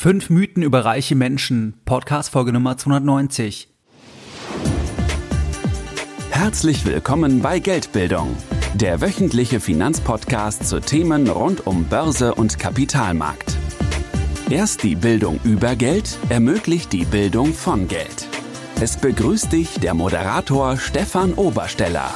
Fünf Mythen über reiche Menschen, Podcast Folge Nummer 290. Herzlich willkommen bei Geldbildung, der wöchentliche Finanzpodcast zu Themen rund um Börse und Kapitalmarkt. Erst die Bildung über Geld ermöglicht die Bildung von Geld. Es begrüßt dich der Moderator Stefan Obersteller.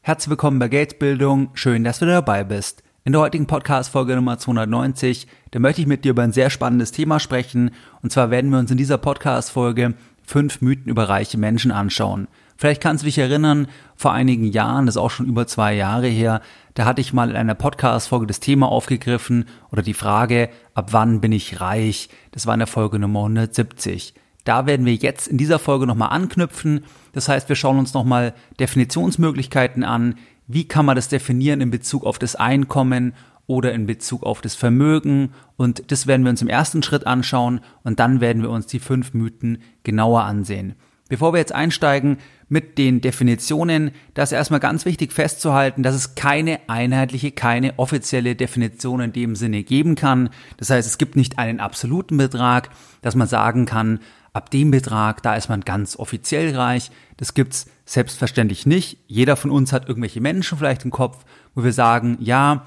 Herzlich willkommen bei Geldbildung, schön, dass du dabei bist. In der heutigen Podcast-Folge Nummer 290, da möchte ich mit dir über ein sehr spannendes Thema sprechen. Und zwar werden wir uns in dieser Podcast-Folge fünf Mythen über reiche Menschen anschauen. Vielleicht kannst du dich erinnern, vor einigen Jahren, das ist auch schon über zwei Jahre her, da hatte ich mal in einer Podcast-Folge das Thema aufgegriffen oder die Frage, ab wann bin ich reich? Das war in der Folge Nummer 170. Da werden wir jetzt in dieser Folge nochmal anknüpfen. Das heißt, wir schauen uns nochmal Definitionsmöglichkeiten an, wie kann man das definieren in Bezug auf das Einkommen oder in Bezug auf das Vermögen? Und das werden wir uns im ersten Schritt anschauen und dann werden wir uns die fünf Mythen genauer ansehen. Bevor wir jetzt einsteigen mit den Definitionen, da ist erstmal ganz wichtig festzuhalten, dass es keine einheitliche, keine offizielle Definition in dem Sinne geben kann. Das heißt, es gibt nicht einen absoluten Betrag, dass man sagen kann, ab dem Betrag, da ist man ganz offiziell reich. Das gibt's selbstverständlich nicht. Jeder von uns hat irgendwelche Menschen vielleicht im Kopf, wo wir sagen, ja,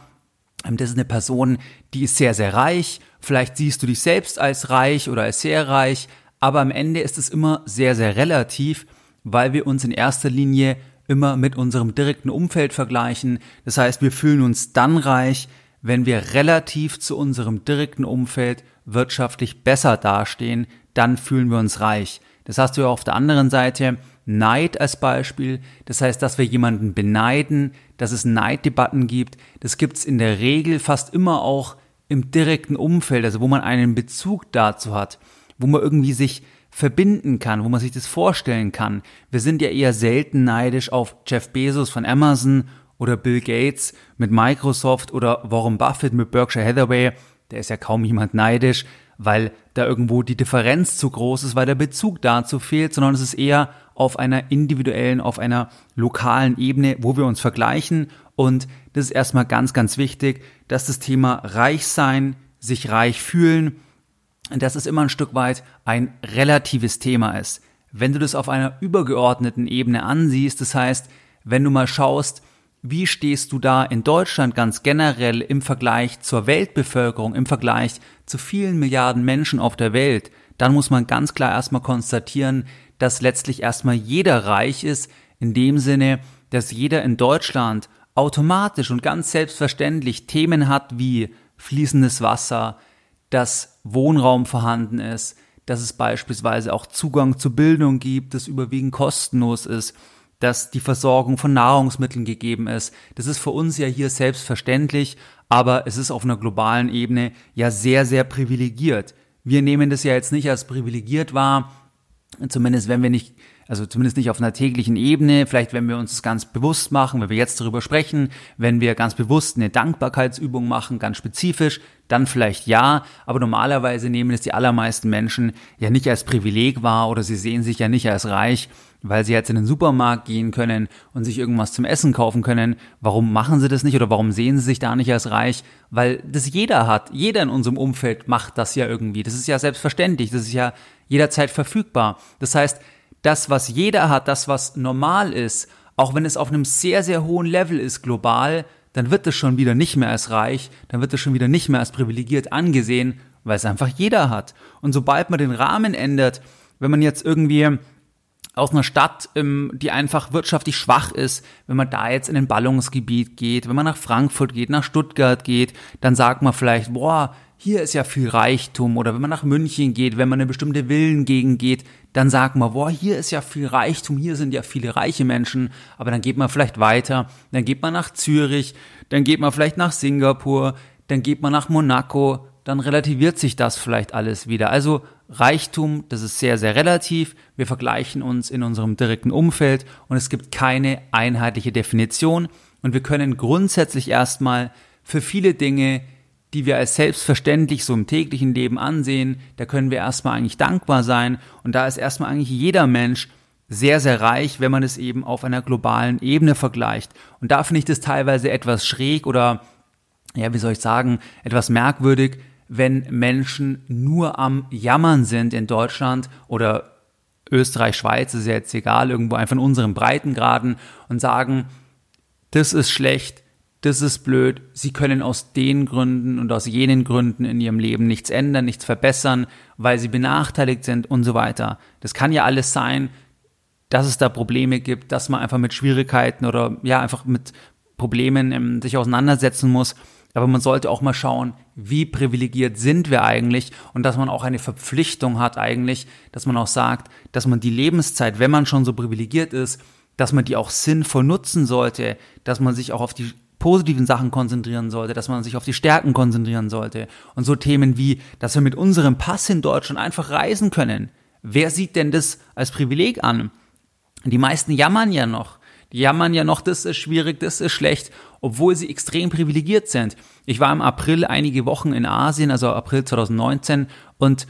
ähm, das ist eine Person, die ist sehr, sehr reich. Vielleicht siehst du dich selbst als reich oder als sehr reich. Aber am Ende ist es immer sehr, sehr relativ, weil wir uns in erster Linie immer mit unserem direkten Umfeld vergleichen. Das heißt, wir fühlen uns dann reich, wenn wir relativ zu unserem direkten Umfeld wirtschaftlich besser dastehen, dann fühlen wir uns reich. Das hast du ja auf der anderen Seite Neid als Beispiel. Das heißt, dass wir jemanden beneiden, dass es Neiddebatten gibt. Das gibt es in der Regel fast immer auch im direkten Umfeld, also wo man einen Bezug dazu hat, wo man irgendwie sich verbinden kann, wo man sich das vorstellen kann. Wir sind ja eher selten neidisch auf Jeff Bezos von Amazon oder Bill Gates mit Microsoft oder Warren Buffett mit Berkshire Hathaway. Der ist ja kaum jemand neidisch weil da irgendwo die Differenz zu groß ist, weil der Bezug dazu fehlt, sondern es ist eher auf einer individuellen, auf einer lokalen Ebene, wo wir uns vergleichen. Und das ist erstmal ganz, ganz wichtig, dass das Thema Reichsein, sich reich fühlen, dass es immer ein Stück weit ein relatives Thema ist. Wenn du das auf einer übergeordneten Ebene ansiehst, das heißt, wenn du mal schaust, wie stehst du da in Deutschland ganz generell im Vergleich zur Weltbevölkerung, im Vergleich zu vielen Milliarden Menschen auf der Welt? Dann muss man ganz klar erstmal konstatieren, dass letztlich erstmal jeder reich ist, in dem Sinne, dass jeder in Deutschland automatisch und ganz selbstverständlich Themen hat wie fließendes Wasser, dass Wohnraum vorhanden ist, dass es beispielsweise auch Zugang zu Bildung gibt, das überwiegend kostenlos ist, dass die Versorgung von Nahrungsmitteln gegeben ist. Das ist für uns ja hier selbstverständlich, aber es ist auf einer globalen Ebene ja sehr, sehr privilegiert. Wir nehmen das ja jetzt nicht als privilegiert wahr, zumindest wenn wir nicht also zumindest nicht auf einer täglichen Ebene, vielleicht wenn wir uns das ganz bewusst machen, wenn wir jetzt darüber sprechen, wenn wir ganz bewusst eine Dankbarkeitsübung machen, ganz spezifisch, dann vielleicht ja, aber normalerweise nehmen es die allermeisten Menschen ja nicht als Privileg wahr oder sie sehen sich ja nicht als reich, weil sie jetzt in den Supermarkt gehen können und sich irgendwas zum Essen kaufen können. Warum machen sie das nicht oder warum sehen sie sich da nicht als reich? Weil das jeder hat. Jeder in unserem Umfeld macht das ja irgendwie. Das ist ja selbstverständlich. Das ist ja jederzeit verfügbar. Das heißt, das, was jeder hat, das, was normal ist, auch wenn es auf einem sehr, sehr hohen Level ist global, dann wird es schon wieder nicht mehr als reich, dann wird es schon wieder nicht mehr als privilegiert angesehen, weil es einfach jeder hat. Und sobald man den Rahmen ändert, wenn man jetzt irgendwie aus einer Stadt, ähm, die einfach wirtschaftlich schwach ist, wenn man da jetzt in ein Ballungsgebiet geht, wenn man nach Frankfurt geht, nach Stuttgart geht, dann sagt man vielleicht, boah, hier ist ja viel Reichtum. Oder wenn man nach München geht, wenn man eine bestimmte Villengegend geht, dann sagt man, boah, hier ist ja viel Reichtum, hier sind ja viele reiche Menschen, aber dann geht man vielleicht weiter, dann geht man nach Zürich, dann geht man vielleicht nach Singapur, dann geht man nach Monaco, dann relativiert sich das vielleicht alles wieder. Also Reichtum, das ist sehr, sehr relativ. Wir vergleichen uns in unserem direkten Umfeld und es gibt keine einheitliche Definition. Und wir können grundsätzlich erstmal für viele Dinge die wir als selbstverständlich so im täglichen Leben ansehen, da können wir erstmal eigentlich dankbar sein und da ist erstmal eigentlich jeder Mensch sehr, sehr reich, wenn man es eben auf einer globalen Ebene vergleicht. Und da finde ich das teilweise etwas schräg oder, ja, wie soll ich sagen, etwas merkwürdig, wenn Menschen nur am Jammern sind in Deutschland oder Österreich, Schweiz, ist ja jetzt egal, irgendwo einfach in unseren Breitengraden und sagen, das ist schlecht, das ist blöd, sie können aus den Gründen und aus jenen Gründen in ihrem Leben nichts ändern, nichts verbessern, weil sie benachteiligt sind und so weiter. Das kann ja alles sein, dass es da Probleme gibt, dass man einfach mit Schwierigkeiten oder ja, einfach mit Problemen ähm, sich auseinandersetzen muss. Aber man sollte auch mal schauen, wie privilegiert sind wir eigentlich und dass man auch eine Verpflichtung hat eigentlich, dass man auch sagt, dass man die Lebenszeit, wenn man schon so privilegiert ist, dass man die auch sinnvoll nutzen sollte, dass man sich auch auf die positiven Sachen konzentrieren sollte, dass man sich auf die Stärken konzentrieren sollte. Und so Themen wie, dass wir mit unserem Pass in Deutschland einfach reisen können. Wer sieht denn das als Privileg an? Die meisten jammern ja noch. Die jammern ja noch, das ist schwierig, das ist schlecht, obwohl sie extrem privilegiert sind. Ich war im April einige Wochen in Asien, also April 2019, und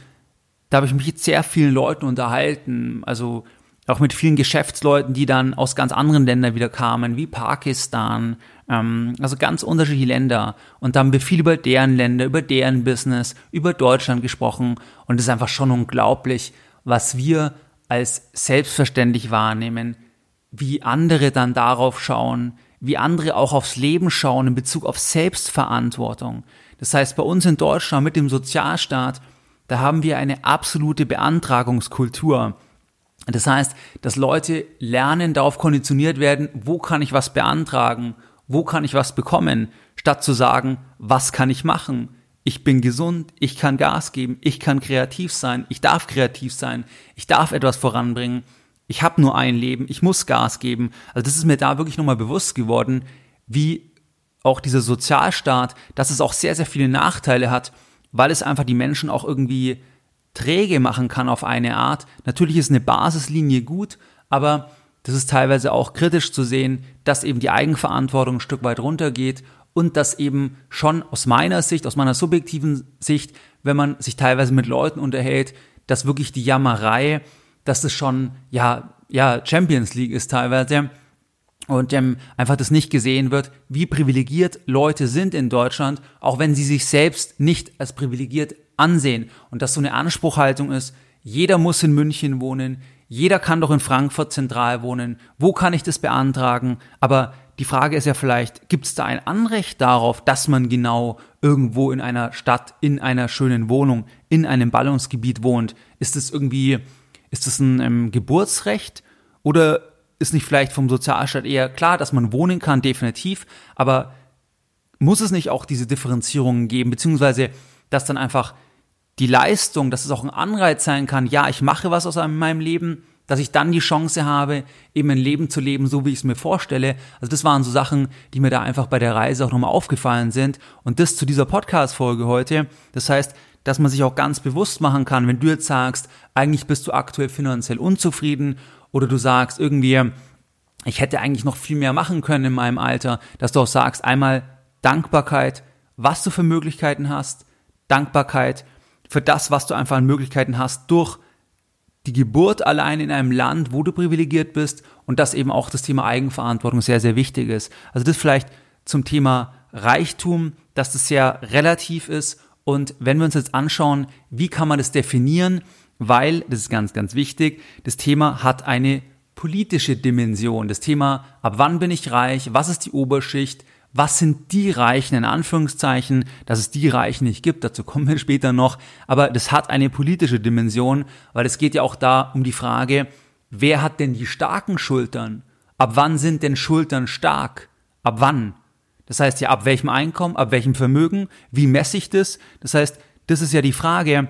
da habe ich mich mit sehr vielen Leuten unterhalten, also auch mit vielen Geschäftsleuten, die dann aus ganz anderen Ländern wieder kamen, wie Pakistan, ähm, also ganz unterschiedliche Länder. Und da haben wir viel über deren Länder, über deren Business, über Deutschland gesprochen. Und es ist einfach schon unglaublich, was wir als selbstverständlich wahrnehmen, wie andere dann darauf schauen, wie andere auch aufs Leben schauen in Bezug auf Selbstverantwortung. Das heißt, bei uns in Deutschland mit dem Sozialstaat, da haben wir eine absolute Beantragungskultur. Das heißt, dass Leute lernen, darauf konditioniert werden, wo kann ich was beantragen, wo kann ich was bekommen, statt zu sagen, was kann ich machen, ich bin gesund, ich kann Gas geben, ich kann kreativ sein, ich darf kreativ sein, ich darf etwas voranbringen, ich habe nur ein Leben, ich muss Gas geben. Also das ist mir da wirklich nochmal bewusst geworden, wie auch dieser Sozialstaat, dass es auch sehr, sehr viele Nachteile hat, weil es einfach die Menschen auch irgendwie träge machen kann auf eine Art. Natürlich ist eine Basislinie gut, aber das ist teilweise auch kritisch zu sehen, dass eben die Eigenverantwortung ein Stück weit runtergeht und dass eben schon aus meiner Sicht, aus meiner subjektiven Sicht, wenn man sich teilweise mit Leuten unterhält, dass wirklich die Jammerei, dass das schon ja ja Champions League ist teilweise und ähm, einfach das nicht gesehen wird, wie privilegiert Leute sind in Deutschland, auch wenn sie sich selbst nicht als privilegiert ansehen. Und dass so eine Anspruchhaltung ist, jeder muss in München wohnen, jeder kann doch in Frankfurt zentral wohnen, wo kann ich das beantragen, aber die Frage ist ja vielleicht, gibt es da ein Anrecht darauf, dass man genau irgendwo in einer Stadt, in einer schönen Wohnung, in einem Ballungsgebiet wohnt? Ist es irgendwie, ist es ein ähm, Geburtsrecht? Oder ist nicht vielleicht vom Sozialstaat eher klar, dass man wohnen kann, definitiv, aber muss es nicht auch diese Differenzierungen geben, beziehungsweise dass dann einfach die Leistung, dass es auch ein Anreiz sein kann, ja, ich mache was aus meinem Leben, dass ich dann die Chance habe, eben ein Leben zu leben, so wie ich es mir vorstelle. Also das waren so Sachen, die mir da einfach bei der Reise auch nochmal aufgefallen sind. Und das zu dieser Podcast-Folge heute. Das heißt, dass man sich auch ganz bewusst machen kann, wenn du jetzt sagst, eigentlich bist du aktuell finanziell unzufrieden oder du sagst irgendwie, ich hätte eigentlich noch viel mehr machen können in meinem Alter, dass du auch sagst, einmal Dankbarkeit, was du für Möglichkeiten hast, Dankbarkeit für das, was du einfach an Möglichkeiten hast durch die Geburt allein in einem Land, wo du privilegiert bist und dass eben auch das Thema Eigenverantwortung sehr, sehr wichtig ist. Also das vielleicht zum Thema Reichtum, dass das sehr relativ ist und wenn wir uns jetzt anschauen, wie kann man das definieren, weil, das ist ganz, ganz wichtig, das Thema hat eine politische Dimension. Das Thema, ab wann bin ich reich, was ist die Oberschicht, was sind die Reichen in Anführungszeichen, dass es die Reichen nicht gibt, dazu kommen wir später noch, aber das hat eine politische Dimension, weil es geht ja auch da um die Frage, wer hat denn die starken Schultern? Ab wann sind denn Schultern stark? Ab wann? Das heißt ja, ab welchem Einkommen, ab welchem Vermögen, wie messe ich das? Das heißt, das ist ja die Frage,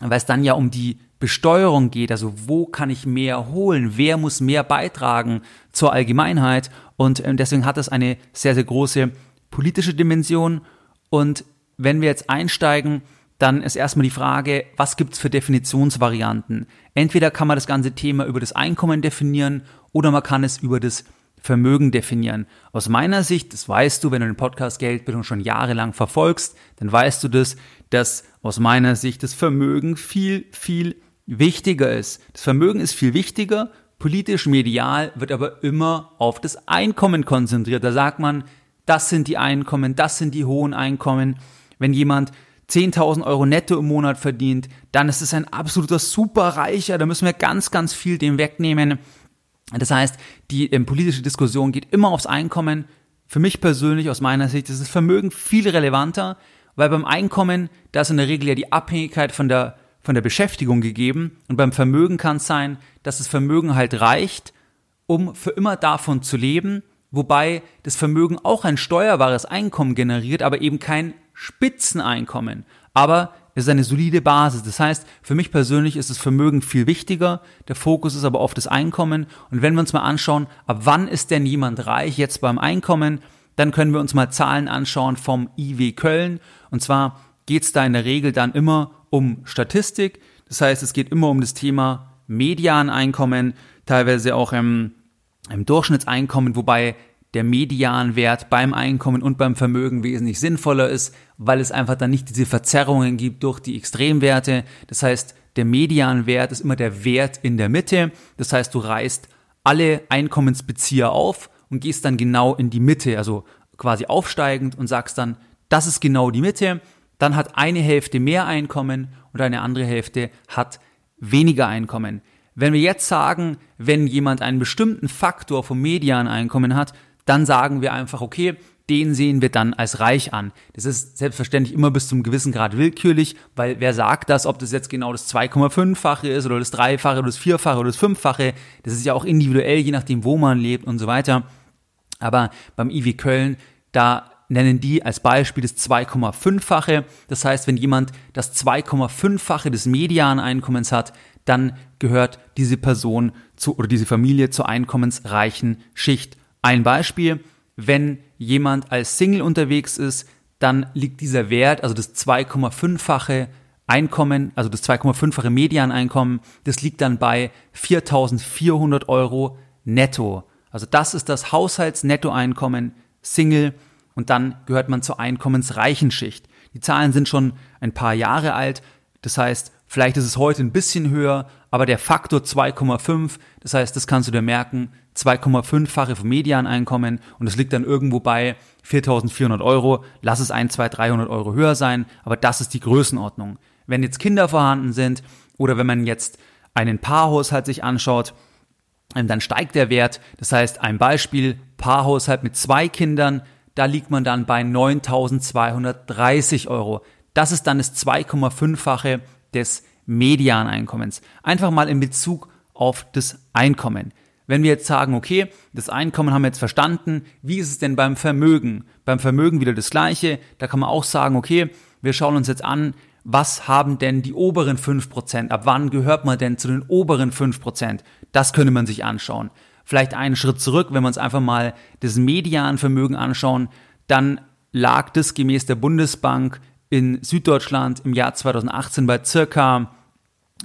weil es dann ja um die Besteuerung geht, also wo kann ich mehr holen, wer muss mehr beitragen zur Allgemeinheit und ähm, deswegen hat es eine sehr, sehr große politische Dimension und wenn wir jetzt einsteigen, dann ist erstmal die Frage, was gibt's für Definitionsvarianten? Entweder kann man das ganze Thema über das Einkommen definieren oder man kann es über das Vermögen definieren. Aus meiner Sicht, das weißt du, wenn du den Podcast Geldbildung schon jahrelang verfolgst, dann weißt du das, dass aus meiner Sicht das Vermögen viel, viel wichtiger ist. Das Vermögen ist viel wichtiger, politisch, medial wird aber immer auf das Einkommen konzentriert. Da sagt man, das sind die Einkommen, das sind die hohen Einkommen. Wenn jemand 10.000 Euro netto im Monat verdient, dann ist es ein absoluter Superreicher, da müssen wir ganz, ganz viel dem wegnehmen. Das heißt, die ähm, politische Diskussion geht immer aufs Einkommen. Für mich persönlich, aus meiner Sicht, ist das Vermögen viel relevanter, weil beim Einkommen, da ist in der Regel ja die Abhängigkeit von der, von der Beschäftigung gegeben und beim Vermögen kann es sein, dass das Vermögen halt reicht, um für immer davon zu leben, wobei das Vermögen auch ein steuerbares Einkommen generiert, aber eben kein Spitzeneinkommen. Aber es ist eine solide Basis. Das heißt, für mich persönlich ist das Vermögen viel wichtiger. Der Fokus ist aber auf das Einkommen. Und wenn wir uns mal anschauen, ab wann ist denn jemand reich jetzt beim Einkommen, dann können wir uns mal Zahlen anschauen vom IW Köln. Und zwar geht es da in der Regel dann immer um Statistik. Das heißt, es geht immer um das Thema Medianeinkommen, teilweise auch im, im Durchschnittseinkommen, wobei der Medianwert beim Einkommen und beim Vermögen wesentlich sinnvoller ist, weil es einfach dann nicht diese Verzerrungen gibt durch die Extremwerte. Das heißt, der Medianwert ist immer der Wert in der Mitte. Das heißt, du reißt alle Einkommensbezieher auf und gehst dann genau in die Mitte, also quasi aufsteigend und sagst dann, das ist genau die Mitte. Dann hat eine Hälfte mehr Einkommen und eine andere Hälfte hat weniger Einkommen. Wenn wir jetzt sagen, wenn jemand einen bestimmten Faktor vom Medianeinkommen hat, dann sagen wir einfach, okay, den sehen wir dann als reich an. Das ist selbstverständlich immer bis zum gewissen Grad willkürlich, weil wer sagt das, ob das jetzt genau das 2,5-fache ist oder das Dreifache oder das Vierfache oder das Fünffache, das ist ja auch individuell, je nachdem, wo man lebt und so weiter. Aber beim IW Köln, da nennen die als Beispiel das 2,5-fache. Das heißt, wenn jemand das 2,5-fache des Medianeinkommens hat, dann gehört diese Person zu, oder diese Familie zur einkommensreichen Schicht. Ein Beispiel, wenn jemand als Single unterwegs ist, dann liegt dieser Wert, also das 2,5-fache Einkommen, also das 2,5-fache Medianeinkommen, das liegt dann bei 4.400 Euro netto. Also das ist das Haushaltsnettoeinkommen Single und dann gehört man zur einkommensreichen Schicht. Die Zahlen sind schon ein paar Jahre alt, das heißt, vielleicht ist es heute ein bisschen höher, aber der Faktor 2,5, das heißt, das kannst du dir merken, 2,5-fache vom Medianeinkommen und es liegt dann irgendwo bei 4.400 Euro. Lass es ein, zwei, 300 Euro höher sein, aber das ist die Größenordnung. Wenn jetzt Kinder vorhanden sind oder wenn man jetzt einen Paarhaushalt sich anschaut, ähm, dann steigt der Wert. Das heißt, ein Beispiel, Paarhaushalt mit zwei Kindern, da liegt man dann bei 9.230 Euro. Das ist dann das 2,5-fache des Medianeinkommens. Einfach mal in Bezug auf das Einkommen. Wenn wir jetzt sagen, okay, das Einkommen haben wir jetzt verstanden, wie ist es denn beim Vermögen? Beim Vermögen wieder das gleiche, da kann man auch sagen, okay, wir schauen uns jetzt an, was haben denn die oberen 5%? Ab wann gehört man denn zu den oberen 5%? Das könnte man sich anschauen. Vielleicht einen Schritt zurück, wenn wir uns einfach mal das Medianvermögen anschauen, dann lag das gemäß der Bundesbank in Süddeutschland im Jahr 2018 bei circa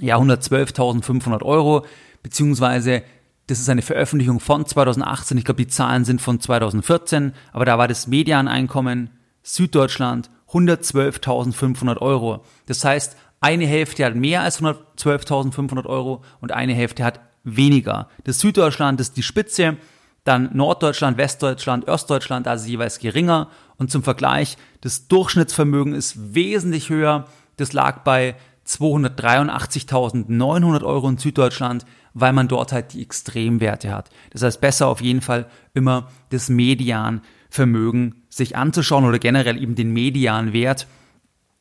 ja, 112.500 Euro, beziehungsweise das ist eine Veröffentlichung von 2018. Ich glaube, die Zahlen sind von 2014, aber da war das Medianeinkommen Süddeutschland 112.500 Euro. Das heißt, eine Hälfte hat mehr als 112.500 Euro und eine Hälfte hat weniger. Das Süddeutschland ist die Spitze, dann Norddeutschland, Westdeutschland, Ostdeutschland, also jeweils geringer. Und zum Vergleich, das Durchschnittsvermögen ist wesentlich höher. Das lag bei 283.900 Euro in Süddeutschland, weil man dort halt die Extremwerte hat. Das heißt, besser auf jeden Fall immer das Medianvermögen sich anzuschauen oder generell eben den Medianwert,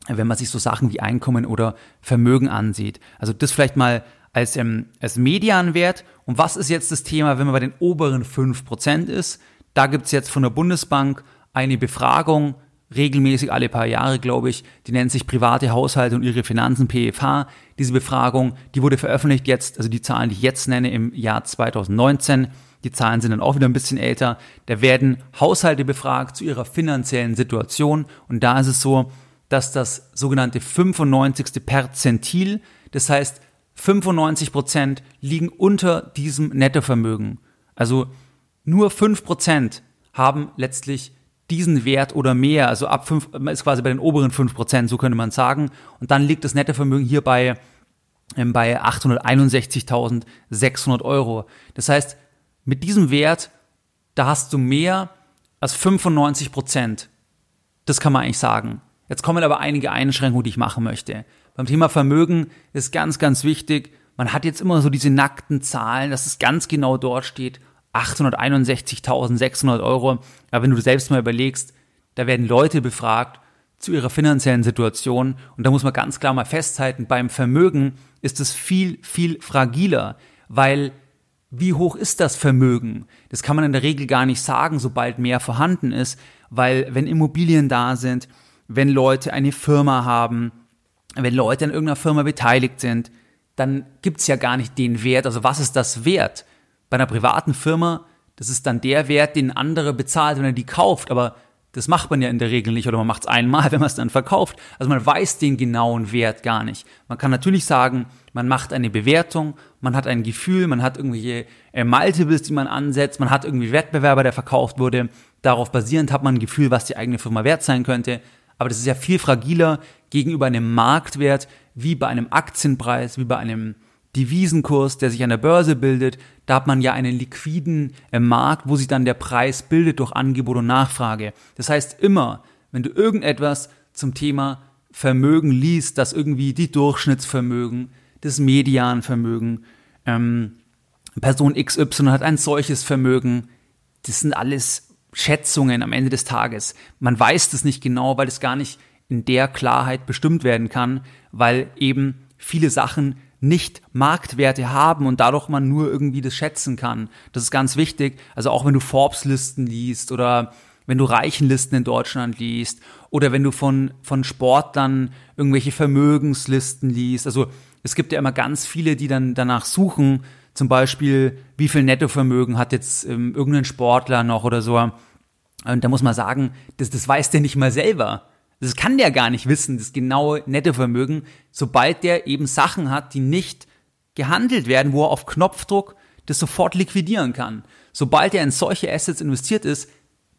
wenn man sich so Sachen wie Einkommen oder Vermögen ansieht. Also das vielleicht mal als, ähm, als Medianwert. Und was ist jetzt das Thema, wenn man bei den oberen 5% ist? Da gibt's jetzt von der Bundesbank eine Befragung, regelmäßig alle paar Jahre, glaube ich. Die nennt sich Private Haushalte und ihre Finanzen, PFH. Diese Befragung, die wurde veröffentlicht jetzt, also die Zahlen, die ich jetzt nenne, im Jahr 2019. Die Zahlen sind dann auch wieder ein bisschen älter. Da werden Haushalte befragt zu ihrer finanziellen Situation. Und da ist es so, dass das sogenannte 95. Perzentil, das heißt 95 Prozent liegen unter diesem Nettovermögen. Also nur 5 Prozent haben letztlich diesen Wert oder mehr, also ab 5, ist quasi bei den oberen 5%, so könnte man sagen. Und dann liegt das Nettovermögen hier bei, ähm, bei 861.600 Euro. Das heißt, mit diesem Wert, da hast du mehr als 95% Das kann man eigentlich sagen. Jetzt kommen aber einige Einschränkungen, die ich machen möchte. Beim Thema Vermögen ist ganz, ganz wichtig, man hat jetzt immer so diese nackten Zahlen, dass es ganz genau dort steht, 861.600 Euro. Aber wenn du selbst mal überlegst, da werden Leute befragt zu ihrer finanziellen Situation und da muss man ganz klar mal festhalten, beim Vermögen ist es viel, viel fragiler, weil wie hoch ist das Vermögen? Das kann man in der Regel gar nicht sagen, sobald mehr vorhanden ist, weil wenn Immobilien da sind, wenn Leute eine Firma haben, wenn Leute an irgendeiner Firma beteiligt sind, dann gibt's ja gar nicht den Wert. Also was ist das Wert? Bei einer privaten Firma, das ist dann der Wert, den andere bezahlt, wenn er die kauft. Aber das macht man ja in der Regel nicht oder man macht es einmal, wenn man es dann verkauft. Also man weiß den genauen Wert gar nicht. Man kann natürlich sagen, man macht eine Bewertung, man hat ein Gefühl, man hat irgendwelche äh, Multiples, die man ansetzt, man hat irgendwie Wettbewerber, der verkauft wurde. Darauf basierend hat man ein Gefühl, was die eigene Firma wert sein könnte. Aber das ist ja viel fragiler gegenüber einem Marktwert, wie bei einem Aktienpreis, wie bei einem Devisenkurs, der sich an der Börse bildet. Da hat man ja einen liquiden äh, Markt, wo sich dann der Preis bildet durch Angebot und Nachfrage. Das heißt immer, wenn du irgendetwas zum Thema Vermögen liest, dass irgendwie die Durchschnittsvermögen, das Medianvermögen, ähm, Person XY hat ein solches Vermögen, das sind alles Schätzungen am Ende des Tages. Man weiß das nicht genau, weil es gar nicht in der Klarheit bestimmt werden kann, weil eben viele Sachen nicht Marktwerte haben und dadurch man nur irgendwie das schätzen kann. Das ist ganz wichtig. Also auch wenn du Forbes-Listen liest oder wenn du Reichenlisten in Deutschland liest oder wenn du von, von Sportlern irgendwelche Vermögenslisten liest. Also es gibt ja immer ganz viele, die dann danach suchen, zum Beispiel, wie viel Nettovermögen hat jetzt ähm, irgendein Sportler noch oder so. Und da muss man sagen, das, das weiß der nicht mal selber. Das kann der gar nicht wissen, das genaue Nettovermögen, sobald der eben Sachen hat, die nicht gehandelt werden, wo er auf Knopfdruck das sofort liquidieren kann. Sobald er in solche Assets investiert ist,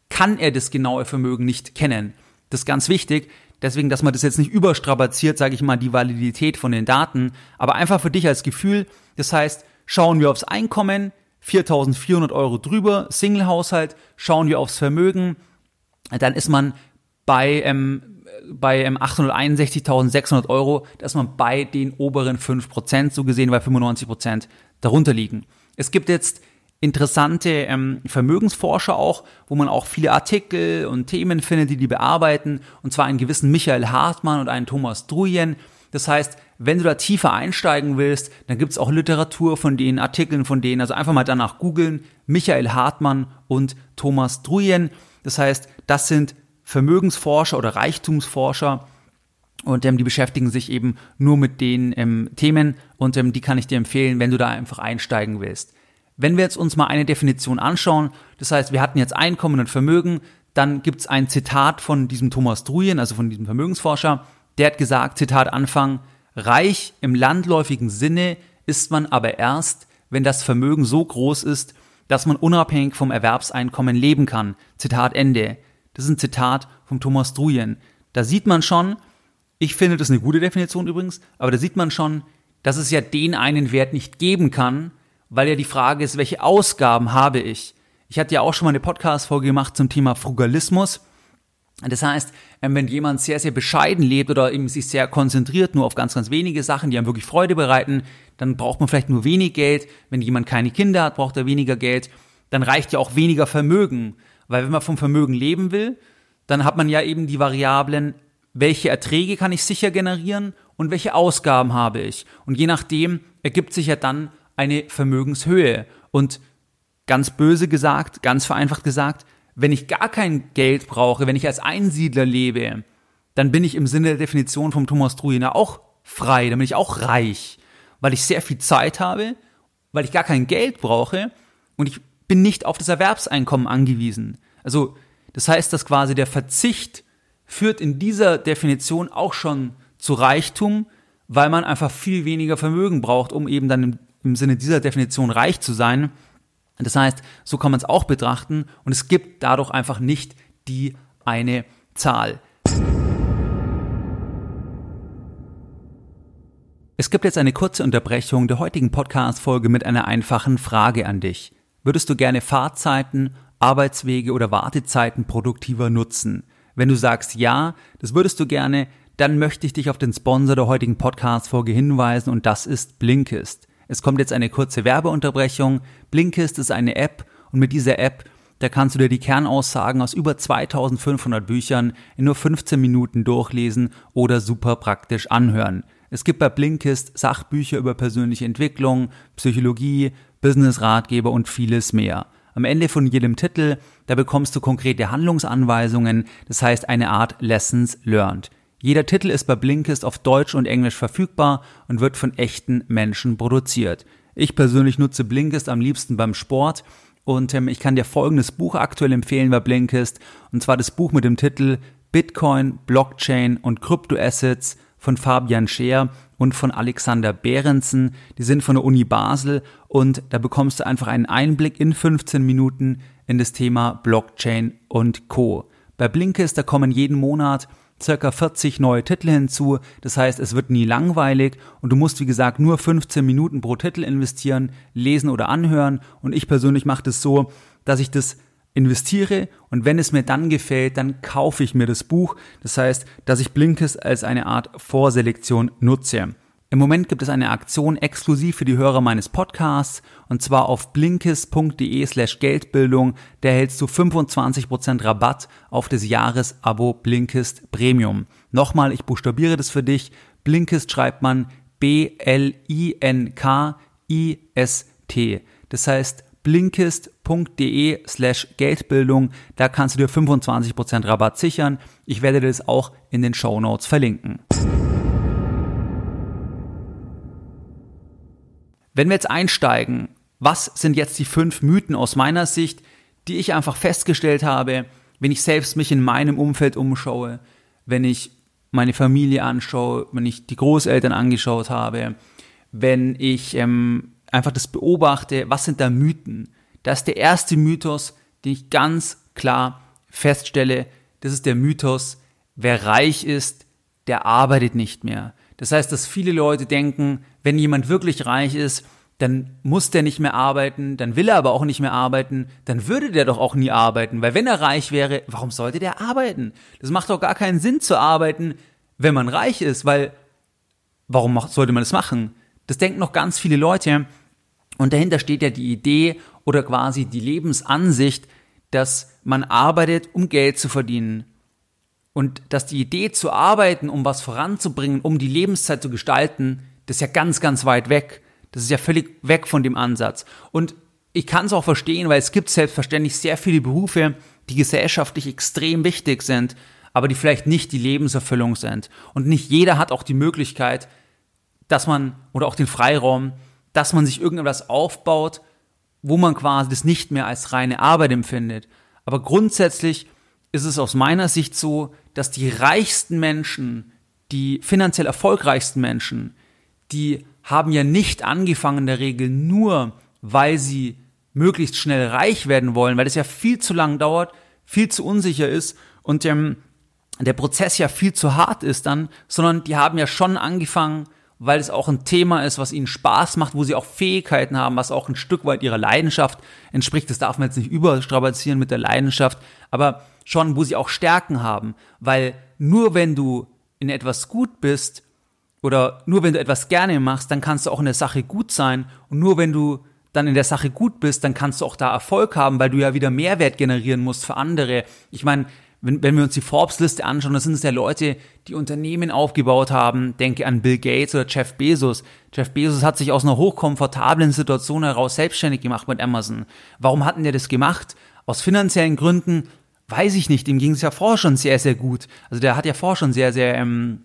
kann er das genaue Vermögen nicht kennen. Das ist ganz wichtig. Deswegen, dass man das jetzt nicht überstrapaziert, sage ich mal, die Validität von den Daten, aber einfach für dich als Gefühl. Das heißt, schauen wir aufs Einkommen, 4.400 Euro drüber, Single-Haushalt, schauen wir aufs Vermögen, dann ist man bei, ähm, bei ähm, 861.600 Euro, dass man bei den oberen 5% so gesehen, weil 95% darunter liegen. Es gibt jetzt interessante ähm, Vermögensforscher auch, wo man auch viele Artikel und Themen findet, die die bearbeiten, und zwar einen gewissen Michael Hartmann und einen Thomas Druyen. Das heißt, wenn du da tiefer einsteigen willst, dann gibt's auch Literatur von denen, Artikeln von denen, also einfach mal danach googeln, Michael Hartmann und Thomas Druyen. Das heißt, das sind Vermögensforscher oder Reichtumsforscher und ähm, die beschäftigen sich eben nur mit den ähm, Themen und ähm, die kann ich dir empfehlen, wenn du da einfach einsteigen willst. Wenn wir jetzt uns mal eine Definition anschauen, das heißt, wir hatten jetzt Einkommen und Vermögen, dann gibt es ein Zitat von diesem Thomas Druyen, also von diesem Vermögensforscher, der hat gesagt, Zitat Anfang, reich im landläufigen Sinne ist man aber erst, wenn das Vermögen so groß ist, dass man unabhängig vom Erwerbseinkommen leben kann. Zitat Ende. Das ist ein Zitat vom Thomas Druyen. Da sieht man schon, ich finde das eine gute Definition übrigens, aber da sieht man schon, dass es ja den einen Wert nicht geben kann, weil ja die Frage ist, welche Ausgaben habe ich? Ich hatte ja auch schon mal eine Podcast-Folge gemacht zum Thema Frugalismus. Das heißt, ähm, wenn jemand sehr, sehr bescheiden lebt oder eben sich sehr konzentriert nur auf ganz, ganz wenige Sachen, die einem wirklich Freude bereiten, dann braucht man vielleicht nur wenig Geld. Wenn jemand keine Kinder hat, braucht er weniger Geld. Dann reicht ja auch weniger Vermögen. Weil wenn man vom Vermögen leben will, dann hat man ja eben die Variablen, welche Erträge kann ich sicher generieren und welche Ausgaben habe ich. Und je nachdem ergibt sich ja dann eine Vermögenshöhe. Und ganz böse gesagt, ganz vereinfacht gesagt, wenn ich gar kein Geld brauche, wenn ich als Einsiedler lebe, dann bin ich im Sinne der Definition vom Thomas Trujener auch frei, dann bin ich auch reich, weil ich sehr viel Zeit habe, weil ich gar kein Geld brauche und ich bin nicht auf das Erwerbseinkommen angewiesen. Also das heißt, dass quasi der Verzicht führt in dieser Definition auch schon zu Reichtum, weil man einfach viel weniger Vermögen braucht, um eben dann im Sinne dieser Definition reich zu sein. Das heißt, so kann man es auch betrachten und es gibt dadurch einfach nicht die eine Zahl. Es gibt jetzt eine kurze Unterbrechung der heutigen Podcast-Folge mit einer einfachen Frage an dich. Würdest du gerne Fahrzeiten, Arbeitswege oder Wartezeiten produktiver nutzen? Wenn du sagst ja, das würdest du gerne, dann möchte ich dich auf den Sponsor der heutigen Podcast-Folge hinweisen und das ist Blinkist. Es kommt jetzt eine kurze Werbeunterbrechung. Blinkist ist eine App und mit dieser App da kannst du dir die Kernaussagen aus über 2500 Büchern in nur 15 Minuten durchlesen oder super praktisch anhören. Es gibt bei Blinkist Sachbücher über persönliche Entwicklung, Psychologie, Business-Ratgeber und vieles mehr. Am Ende von jedem Titel, da bekommst du konkrete Handlungsanweisungen, das heißt eine Art Lessons Learned. Jeder Titel ist bei Blinkist auf Deutsch und Englisch verfügbar und wird von echten Menschen produziert. Ich persönlich nutze Blinkist am liebsten beim Sport und ähm, ich kann dir folgendes Buch aktuell empfehlen bei Blinkist und zwar das Buch mit dem Titel Bitcoin, Blockchain und Kryptoassets von Fabian Scheer und von Alexander Behrensen. Die sind von der Uni Basel und da bekommst du einfach einen Einblick in 15 Minuten in das Thema Blockchain und Co. Bei Blinkist, da kommen jeden Monat circa 40 neue Titel hinzu. Das heißt, es wird nie langweilig und du musst, wie gesagt, nur 15 Minuten pro Titel investieren, lesen oder anhören. Und ich persönlich mache das so, dass ich das investiere und wenn es mir dann gefällt, dann kaufe ich mir das Buch. Das heißt, dass ich Blinkist als eine Art Vorselektion nutze. Im Moment gibt es eine Aktion exklusiv für die Hörer meines Podcasts und zwar auf blinkist.de slash Geldbildung. Da erhältst du 25% Rabatt auf das Jahresabo Blinkist Premium. Nochmal, ich buchstabiere das für dich. Blinkist schreibt man B-L-I-N-K-I-S-T. Das heißt blinkist.de slash Geldbildung. Da kannst du dir 25% Rabatt sichern. Ich werde das auch in den Show Notes verlinken. Wenn wir jetzt einsteigen, was sind jetzt die fünf Mythen aus meiner Sicht, die ich einfach festgestellt habe, wenn ich selbst mich in meinem Umfeld umschaue, wenn ich meine Familie anschaue, wenn ich die Großeltern angeschaut habe, wenn ich ähm, einfach das beobachte, was sind da Mythen? Das ist der erste Mythos, den ich ganz klar feststelle. Das ist der Mythos, wer reich ist, der arbeitet nicht mehr. Das heißt, dass viele Leute denken, wenn jemand wirklich reich ist, dann muss der nicht mehr arbeiten, dann will er aber auch nicht mehr arbeiten, dann würde der doch auch nie arbeiten, weil wenn er reich wäre, warum sollte der arbeiten? Das macht doch gar keinen Sinn zu arbeiten, wenn man reich ist, weil warum sollte man das machen? Das denken noch ganz viele Leute und dahinter steht ja die Idee oder quasi die Lebensansicht, dass man arbeitet, um Geld zu verdienen. Und dass die Idee zu arbeiten, um was voranzubringen, um die Lebenszeit zu gestalten, das ist ja ganz, ganz weit weg. Das ist ja völlig weg von dem Ansatz. Und ich kann es auch verstehen, weil es gibt selbstverständlich sehr viele Berufe, die gesellschaftlich extrem wichtig sind, aber die vielleicht nicht die Lebenserfüllung sind. Und nicht jeder hat auch die Möglichkeit, dass man, oder auch den Freiraum, dass man sich irgendetwas aufbaut, wo man quasi das nicht mehr als reine Arbeit empfindet. Aber grundsätzlich ist es aus meiner Sicht so, dass die reichsten Menschen, die finanziell erfolgreichsten Menschen, die haben ja nicht angefangen in der Regel nur, weil sie möglichst schnell reich werden wollen, weil das ja viel zu lang dauert, viel zu unsicher ist und ähm, der Prozess ja viel zu hart ist dann, sondern die haben ja schon angefangen, weil es auch ein Thema ist, was ihnen Spaß macht, wo sie auch Fähigkeiten haben, was auch ein Stück weit ihrer Leidenschaft entspricht. Das darf man jetzt nicht überstrapazieren mit der Leidenschaft, aber schon, wo sie auch Stärken haben, weil nur wenn du in etwas gut bist oder nur wenn du etwas gerne machst, dann kannst du auch in der Sache gut sein und nur wenn du dann in der Sache gut bist, dann kannst du auch da Erfolg haben, weil du ja wieder Mehrwert generieren musst für andere. Ich meine, wenn, wenn wir uns die Forbes-Liste anschauen, dann sind es ja Leute, die Unternehmen aufgebaut haben. Denke an Bill Gates oder Jeff Bezos. Jeff Bezos hat sich aus einer hochkomfortablen Situation heraus selbstständig gemacht mit Amazon. Warum hatten der das gemacht? Aus finanziellen Gründen? Weiß ich nicht. Ihm ging es ja vorher schon sehr, sehr gut. Also der hat ja vorher schon sehr, sehr ähm,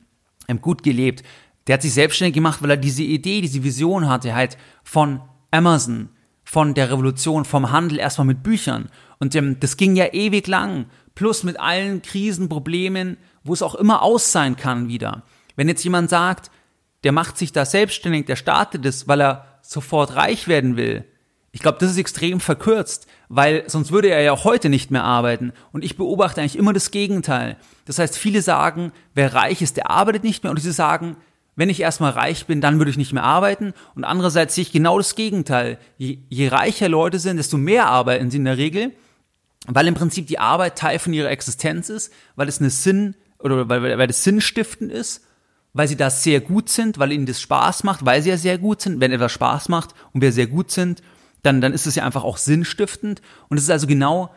ähm, gut gelebt. Der hat sich selbstständig gemacht, weil er diese Idee, diese Vision hatte, halt von Amazon, von der Revolution, vom Handel erstmal mit Büchern. Und ähm, das ging ja ewig lang plus mit allen Krisen, Problemen, wo es auch immer aus sein kann wieder. Wenn jetzt jemand sagt, der macht sich da selbstständig, der startet es, weil er sofort reich werden will. Ich glaube, das ist extrem verkürzt, weil sonst würde er ja auch heute nicht mehr arbeiten. Und ich beobachte eigentlich immer das Gegenteil. Das heißt, viele sagen, wer reich ist, der arbeitet nicht mehr. Und diese sagen, wenn ich erstmal reich bin, dann würde ich nicht mehr arbeiten. Und andererseits sehe ich genau das Gegenteil. Je, je reicher Leute sind, desto mehr arbeiten sie in der Regel. weil im Prinzip die Arbeit Teil von ihrer Existenz ist, weil es eine Sinn oder weil, weil es sinnstiftend ist, weil sie da sehr gut sind, weil ihnen das Spaß macht, weil sie ja sehr gut sind. Wenn etwas Spaß macht und wir sehr gut sind, dann, dann ist es ja einfach auch sinnstiftend. Und es ist also genau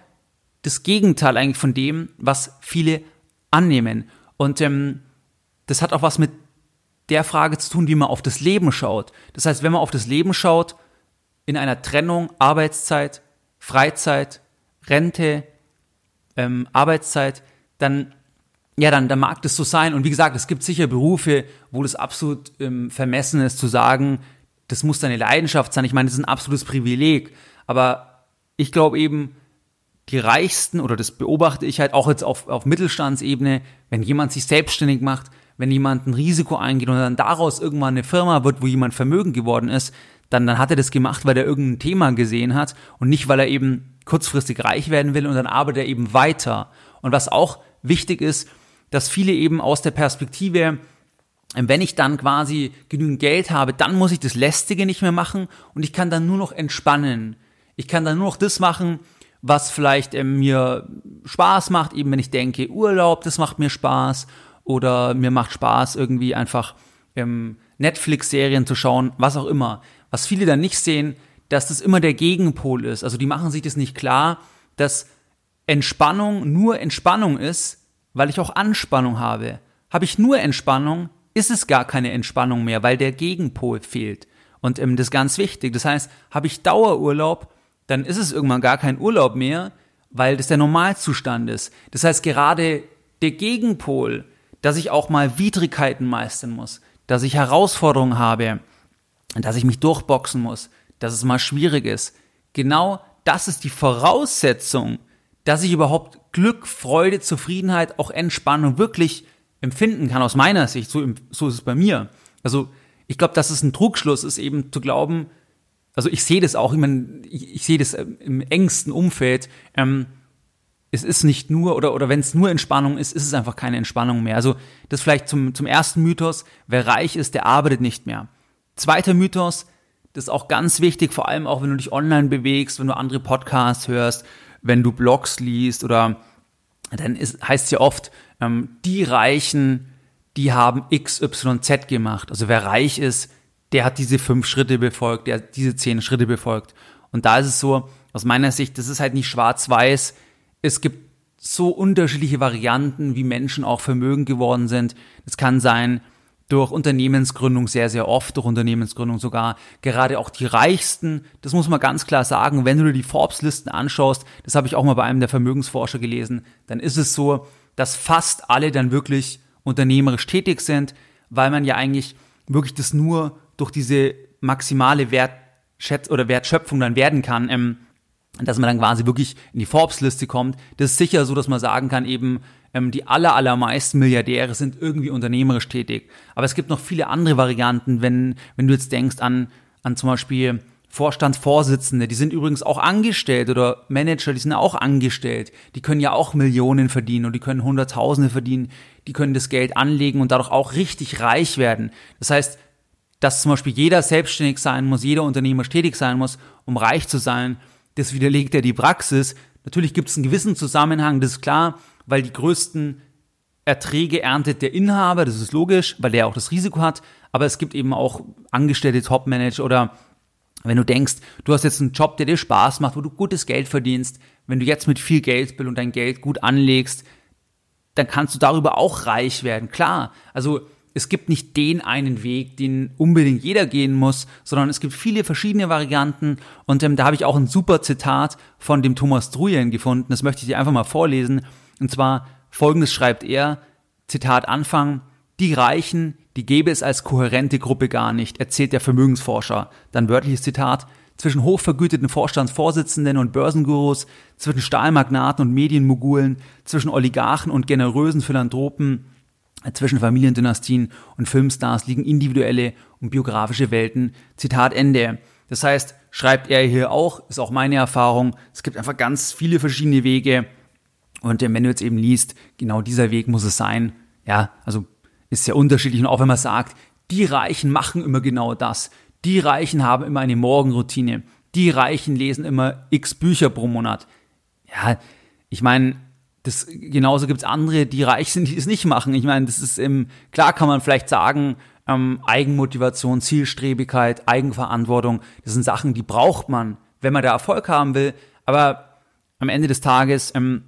das Gegenteil eigentlich von dem, was viele annehmen. Und ähm, das hat auch was mit der Frage zu tun, wie man auf das Leben schaut. Das heißt, wenn man auf das Leben schaut, in einer Trennung Arbeitszeit, Freizeit, Rente, ähm, Arbeitszeit, dann ja, dann, dann mag das so sein. Und wie gesagt, es gibt sicher Berufe, wo das absolut ähm, vermessen ist zu sagen, das muss deine Leidenschaft sein. Ich meine, das ist ein absolutes Privileg. Aber ich glaube eben, die Reichsten, oder das beobachte ich halt auch jetzt auf, auf Mittelstandsebene, wenn jemand sich selbstständig macht, wenn jemand ein Risiko eingeht und dann daraus irgendwann eine Firma wird, wo jemand Vermögen geworden ist, dann, dann hat er das gemacht, weil er irgendein Thema gesehen hat und nicht, weil er eben kurzfristig reich werden will und dann arbeitet er eben weiter. Und was auch wichtig ist, dass viele eben aus der Perspektive, wenn ich dann quasi genügend Geld habe, dann muss ich das Lästige nicht mehr machen und ich kann dann nur noch entspannen. Ich kann dann nur noch das machen, was vielleicht ähm, mir Spaß macht, eben wenn ich denke, Urlaub, das macht mir Spaß oder mir macht Spaß irgendwie einfach ähm, Netflix-Serien zu schauen, was auch immer. Was viele dann nicht sehen, dass das immer der Gegenpol ist. Also die machen sich das nicht klar, dass Entspannung nur Entspannung ist, weil ich auch Anspannung habe. Habe ich nur Entspannung, ist es gar keine Entspannung mehr, weil der Gegenpol fehlt. Und ähm, das ist ganz wichtig. Das heißt, habe ich Dauerurlaub, dann ist es irgendwann gar kein Urlaub mehr, weil das der Normalzustand ist. Das heißt, gerade der Gegenpol, dass ich auch mal Widrigkeiten meistern muss, dass ich Herausforderungen habe, dass ich mich durchboxen muss, dass es mal schwierig ist. Genau das ist die Voraussetzung, dass ich überhaupt Glück, Freude, Zufriedenheit, auch Entspannung wirklich empfinden kann, aus meiner Sicht. So, so ist es bei mir. Also, ich glaube, dass es ein Trugschluss ist, eben zu glauben, also ich sehe das auch, ich meine, ich, ich sehe das im engsten Umfeld. Ähm, es ist nicht nur, oder, oder wenn es nur Entspannung ist, ist es einfach keine Entspannung mehr. Also das vielleicht zum, zum ersten Mythos, wer reich ist, der arbeitet nicht mehr. Zweiter Mythos, das ist auch ganz wichtig, vor allem auch wenn du dich online bewegst, wenn du andere Podcasts hörst, wenn du Blogs liest oder dann heißt es ja oft, ähm, die Reichen, die haben XYZ gemacht. Also wer reich ist, der hat diese fünf Schritte befolgt, der hat diese zehn Schritte befolgt. Und da ist es so, aus meiner Sicht, das ist halt nicht schwarz-weiß. Es gibt so unterschiedliche Varianten, wie Menschen auch vermögend geworden sind. Es kann sein, durch Unternehmensgründung sehr, sehr oft, durch Unternehmensgründung sogar, gerade auch die Reichsten, das muss man ganz klar sagen, wenn du dir die Forbes-Listen anschaust, das habe ich auch mal bei einem der Vermögensforscher gelesen, dann ist es so, dass fast alle dann wirklich unternehmerisch tätig sind, weil man ja eigentlich wirklich das nur durch diese maximale Wertschätz oder Wertschöpfung dann werden kann, ähm, dass man dann quasi wirklich in die Forbes-Liste kommt. Das ist sicher so, dass man sagen kann, eben ähm, die aller, allermeisten Milliardäre sind irgendwie unternehmerisch tätig. Aber es gibt noch viele andere Varianten, wenn, wenn du jetzt denkst an, an zum Beispiel Vorstandsvorsitzende, die sind übrigens auch angestellt oder Manager, die sind auch angestellt. Die können ja auch Millionen verdienen und die können Hunderttausende verdienen. Die können das Geld anlegen und dadurch auch richtig reich werden. Das heißt, dass zum Beispiel jeder selbstständig sein muss, jeder Unternehmer tätig sein muss, um reich zu sein, das widerlegt ja die Praxis. Natürlich gibt es einen gewissen Zusammenhang, das ist klar, weil die größten Erträge erntet der Inhaber, das ist logisch, weil der auch das Risiko hat, aber es gibt eben auch angestellte Topmanager oder wenn du denkst, du hast jetzt einen Job, der dir Spaß macht, wo du gutes Geld verdienst, wenn du jetzt mit viel Geld bist und dein Geld gut anlegst, dann kannst du darüber auch reich werden. Klar, also es gibt nicht den einen Weg, den unbedingt jeder gehen muss, sondern es gibt viele verschiedene Varianten. Und ähm, da habe ich auch ein super Zitat von dem Thomas Druyen gefunden. Das möchte ich dir einfach mal vorlesen. Und zwar folgendes schreibt er, Zitat Anfang, die Reichen, die gäbe es als kohärente Gruppe gar nicht, erzählt der Vermögensforscher. Dann wörtliches Zitat, zwischen hochvergüteten Vorstandsvorsitzenden und Börsengurus, zwischen Stahlmagnaten und Medienmogulen, zwischen Oligarchen und generösen Philanthropen, zwischen Familiendynastien und Filmstars liegen individuelle und biografische Welten. Zitat Ende. Das heißt, schreibt er hier auch, ist auch meine Erfahrung, es gibt einfach ganz viele verschiedene Wege. Und wenn du jetzt eben liest, genau dieser Weg muss es sein. Ja, also ist sehr unterschiedlich. Und auch wenn man sagt, die Reichen machen immer genau das. Die Reichen haben immer eine Morgenroutine. Die Reichen lesen immer x Bücher pro Monat. Ja, ich meine, das, genauso gibt's andere, die reich sind, die es nicht machen. Ich meine, das ist im, klar kann man vielleicht sagen, ähm, Eigenmotivation, Zielstrebigkeit, Eigenverantwortung, das sind Sachen, die braucht man, wenn man da Erfolg haben will. Aber am Ende des Tages ähm,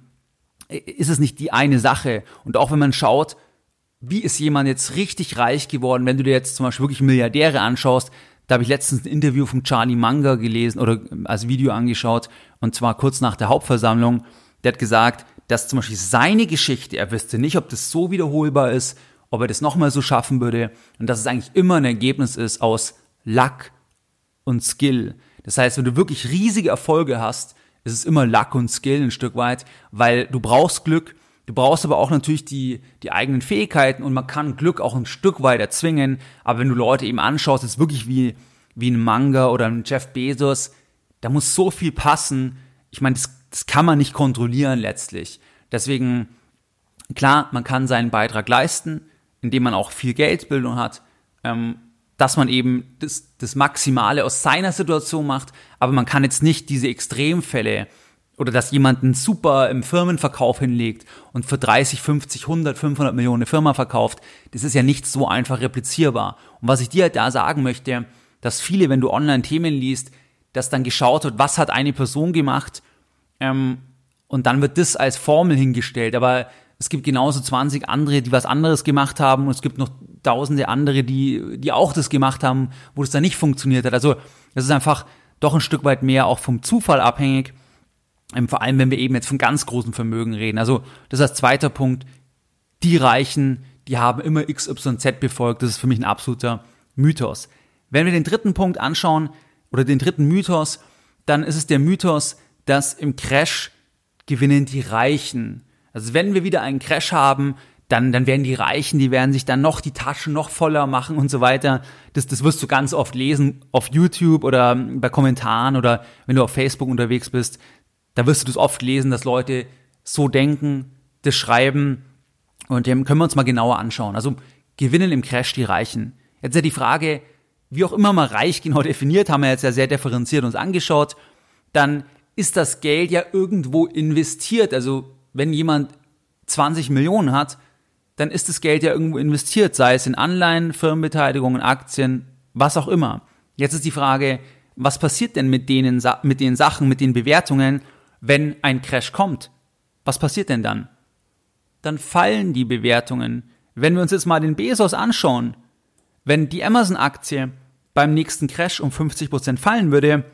ist es nicht die eine Sache. Und auch wenn man schaut, wie ist jemand jetzt richtig reich geworden, wenn du dir jetzt zum Beispiel wirklich Milliardäre anschaust, da habe ich letztens ein Interview von Charlie Munger gelesen oder als Video angeschaut, und zwar kurz nach der Hauptversammlung. Der hat gesagt, dass zum Beispiel seine Geschichte, er wüsste nicht, ob das so wiederholbar ist, ob er das nochmal so schaffen würde, und dass es eigentlich immer ein Ergebnis ist aus Luck und Skill. Das heißt, wenn du wirklich riesige Erfolge hast, ist es immer Luck und Skill ein Stück weit, weil du brauchst Glück, Du brauchst aber auch natürlich die, die eigenen Fähigkeiten und man kann Glück auch ein Stück weit erzwingen. Aber wenn du Leute eben anschaust, ist wirklich wie, wie ein Manga oder ein Jeff Bezos, da muss so viel passen. Ich meine, das, das kann man nicht kontrollieren letztlich. Deswegen, klar, man kann seinen Beitrag leisten, indem man auch viel Geldbildung hat, ähm, dass man eben das, das Maximale aus seiner Situation macht, aber man kann jetzt nicht diese Extremfälle oder dass jemand einen super im Firmenverkauf hinlegt und für 30, 50, 100, 500 Millionen eine Firma verkauft, das ist ja nicht so einfach replizierbar. Und was ich dir halt da sagen möchte, dass viele, wenn du online Themen liest, dass dann geschaut wird, was hat eine Person gemacht ähm, und dann wird das als Formel hingestellt. Aber es gibt genauso 20 andere, die was anderes gemacht haben und es gibt noch tausende andere, die, die auch das gemacht haben, wo das dann nicht funktioniert hat. Also das ist einfach doch ein Stück weit mehr auch vom Zufall abhängig ähm, vor allem, wenn wir eben jetzt von ganz großen Vermögen reden. Also, das ist als zweiter Punkt. Die Reichen, die haben immer XYZ befolgt. Das ist für mich ein absoluter Mythos. Wenn wir den dritten Punkt anschauen, oder den dritten Mythos, dann ist es der Mythos, dass im Crash gewinnen die Reichen. Also wenn wir wieder einen Crash haben, dann, dann werden die Reichen, die werden sich dann noch die Taschen noch voller machen und so weiter. Das, das wirst du ganz oft lesen auf YouTube oder bei Kommentaren oder wenn du auf Facebook unterwegs bist da wirst du das oft lesen, dass Leute so denken, das schreiben. Und dem können wir uns mal genauer anschauen. Also gewinnen im Crash die Reichen. Jetzt ist ja die Frage, wie auch immer man reich genau definiert, haben wir jetzt ja sehr differenziert uns angeschaut, dann ist das Geld ja irgendwo investiert. Also wenn jemand 20 Millionen hat, dann ist das Geld ja irgendwo investiert, sei es in Anleihen, Firmenbeteiligungen, Aktien, was auch immer. Jetzt ist die Frage, was passiert denn mit denen, mit den Sachen, mit den Bewertungen, wenn ein Crash kommt, was passiert denn dann? Dann fallen die Bewertungen. Wenn wir uns jetzt mal den Bezos anschauen, wenn die Amazon-Aktie beim nächsten Crash um 50% fallen würde,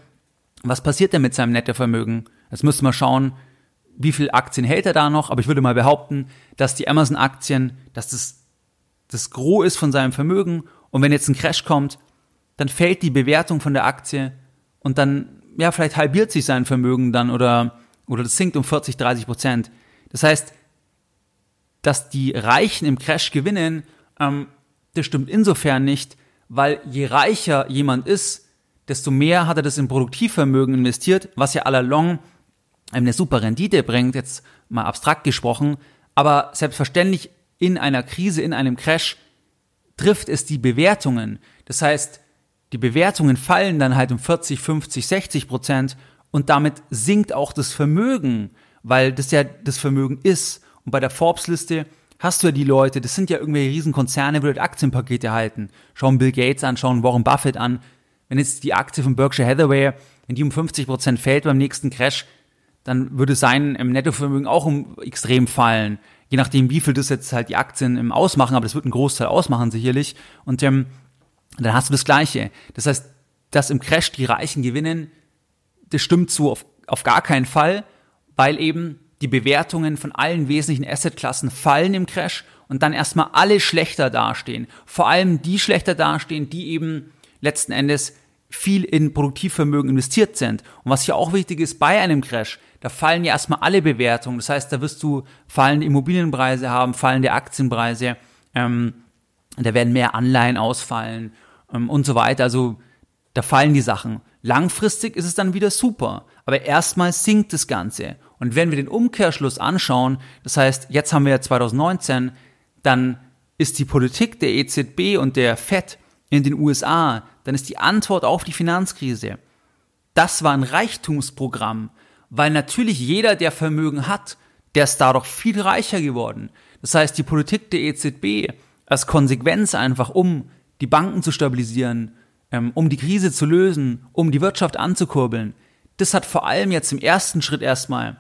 was passiert denn mit seinem Nettovermögen? Jetzt müsste man schauen, wie viel Aktien hält er da noch, aber ich würde mal behaupten, dass die Amazon-Aktien, dass das das Gros ist von seinem Vermögen und wenn jetzt ein Crash kommt, dann fällt die Bewertung von der Aktie und dann ja, vielleicht halbiert sich sein Vermögen dann oder, oder das sinkt um 40, 30 Prozent. Das heißt, dass die Reichen im Crash gewinnen, ähm, das stimmt insofern nicht, weil je reicher jemand ist, desto mehr hat er das in Produktivvermögen investiert, was ja allalong eine super Rendite bringt, jetzt mal abstrakt gesprochen, aber selbstverständlich in einer Krise, in einem Crash trifft es die Bewertungen. Das heißt, die Bewertungen fallen dann halt um 40, 50, 60 Prozent und damit sinkt auch das Vermögen, weil das ja das Vermögen ist. Und bei der Forbes-Liste hast du ja die Leute, das sind ja irgendwelche Riesenkonzerne, die Aktienpakete halten. Schauen Bill Gates an, schauen Warren Buffett an. Wenn jetzt die Aktie von Berkshire Hathaway, wenn die um 50 Prozent fällt beim nächsten Crash, dann würde sein im Nettovermögen auch um extrem fallen. Je nachdem, wie viel das jetzt halt die Aktien im ausmachen, aber das wird einen Großteil ausmachen sicherlich. Und ähm, dann hast du das Gleiche. Das heißt, dass im Crash die Reichen gewinnen, das stimmt so auf, auf gar keinen Fall, weil eben die Bewertungen von allen wesentlichen Assetklassen fallen im Crash und dann erstmal alle schlechter dastehen. Vor allem die schlechter dastehen, die eben letzten Endes viel in Produktivvermögen investiert sind. Und was hier auch wichtig ist, bei einem Crash, da fallen ja erstmal alle Bewertungen. Das heißt, da wirst du fallende Immobilienpreise haben, fallende Aktienpreise, ähm, da werden mehr Anleihen ausfallen ähm, und so weiter. Also da fallen die Sachen. Langfristig ist es dann wieder super, aber erstmal sinkt das Ganze. Und wenn wir den Umkehrschluss anschauen, das heißt, jetzt haben wir ja 2019, dann ist die Politik der EZB und der FED in den USA, dann ist die Antwort auf die Finanzkrise. Das war ein Reichtumsprogramm, Weil natürlich jeder, der Vermögen hat, der ist dadurch viel reicher geworden. Das heißt, die Politik der EZB als Konsequenz einfach, um die Banken zu stabilisieren, ähm, um die Krise zu lösen, um die Wirtschaft anzukurbeln, das hat vor allem jetzt im ersten Schritt erstmal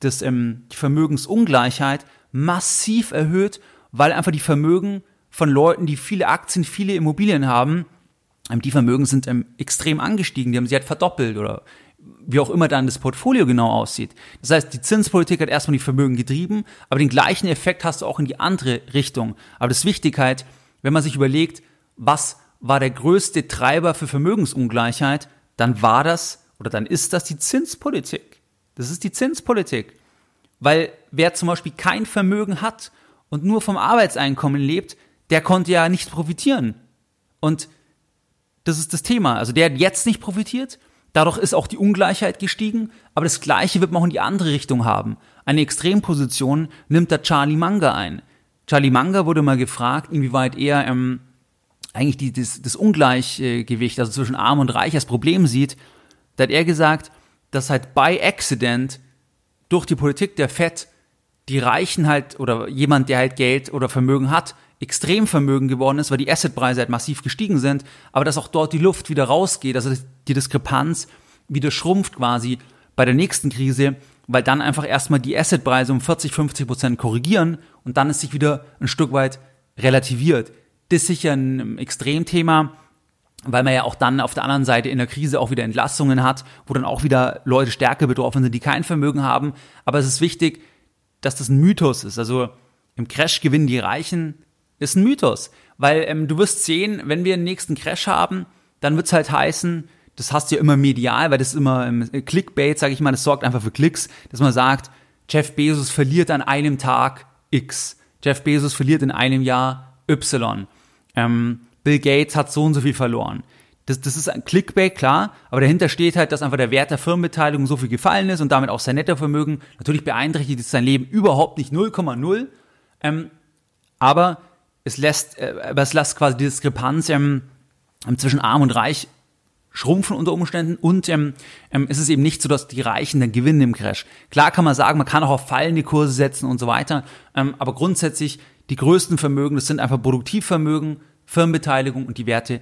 das, ähm, die Vermögensungleichheit massiv erhöht, weil einfach die Vermögen von Leuten, die viele Aktien, viele Immobilien haben, ähm, die Vermögen sind ähm, extrem angestiegen, die haben sie halt verdoppelt oder wie auch immer dann das Portfolio genau aussieht. Das heißt, die Zinspolitik hat erstmal die Vermögen getrieben, aber den gleichen Effekt hast du auch in die andere Richtung. Aber das Wichtigkeit, wenn man sich überlegt, was war der größte Treiber für Vermögensungleichheit, dann war das oder dann ist das die Zinspolitik. Das ist die Zinspolitik. Weil wer zum Beispiel kein Vermögen hat und nur vom Arbeitseinkommen lebt, der konnte ja nicht profitieren. Und das ist das Thema. Also der hat jetzt nicht profitiert Dadurch ist auch die Ungleichheit gestiegen, aber das Gleiche wird man auch in die andere Richtung haben. Eine Extremposition nimmt da Charlie Manga ein. Charlie Manga wurde mal gefragt, inwieweit er ähm, eigentlich die, das, das Ungleichgewicht, also zwischen Arm und Reich, als Problem sieht. Da hat er gesagt, dass halt by accident durch die Politik der FED die Reichen halt oder jemand, der halt Geld oder Vermögen hat, Extremvermögen geworden ist, weil die Assetpreise halt massiv gestiegen sind, aber dass auch dort die Luft wieder rausgeht, also die Diskrepanz wieder schrumpft quasi bei der nächsten Krise, weil dann einfach erstmal die Assetpreise um 40, 50 Prozent korrigieren und dann ist sich wieder ein Stück weit relativiert. Das ist sicher ein Extremthema, weil man ja auch dann auf der anderen Seite in der Krise auch wieder Entlassungen hat, wo dann auch wieder Leute stärker betroffen sind, die kein Vermögen haben. Aber es ist wichtig, dass das ein Mythos ist. Also im Crash gewinnen die Reichen, ist ein Mythos. Weil ähm, du wirst sehen, wenn wir den nächsten Crash haben, dann wird es halt heißen, das hast du ja immer medial, weil das ist immer ähm, Clickbait, sage ich mal, das sorgt einfach für Klicks, dass man sagt, Jeff Bezos verliert an einem Tag X. Jeff Bezos verliert in einem Jahr Y. Ähm, Bill Gates hat so und so viel verloren. Das, das ist ein Clickbait, klar, aber dahinter steht halt, dass einfach der Wert der Firmenbeteiligung so viel gefallen ist und damit auch sein Nettovermögen. Natürlich beeinträchtigt es sein Leben überhaupt nicht 0,0. Ähm, aber es lässt, äh, aber es lässt quasi die Diskrepanz ähm, zwischen Arm und Reich schrumpfen unter Umständen und ähm, ähm, ist es eben nicht so, dass die Reichen dann gewinnen im Crash. Klar kann man sagen, man kann auch auf fallende Kurse setzen und so weiter, ähm, aber grundsätzlich die größten Vermögen, das sind einfach Produktivvermögen, Firmenbeteiligung und die Werte,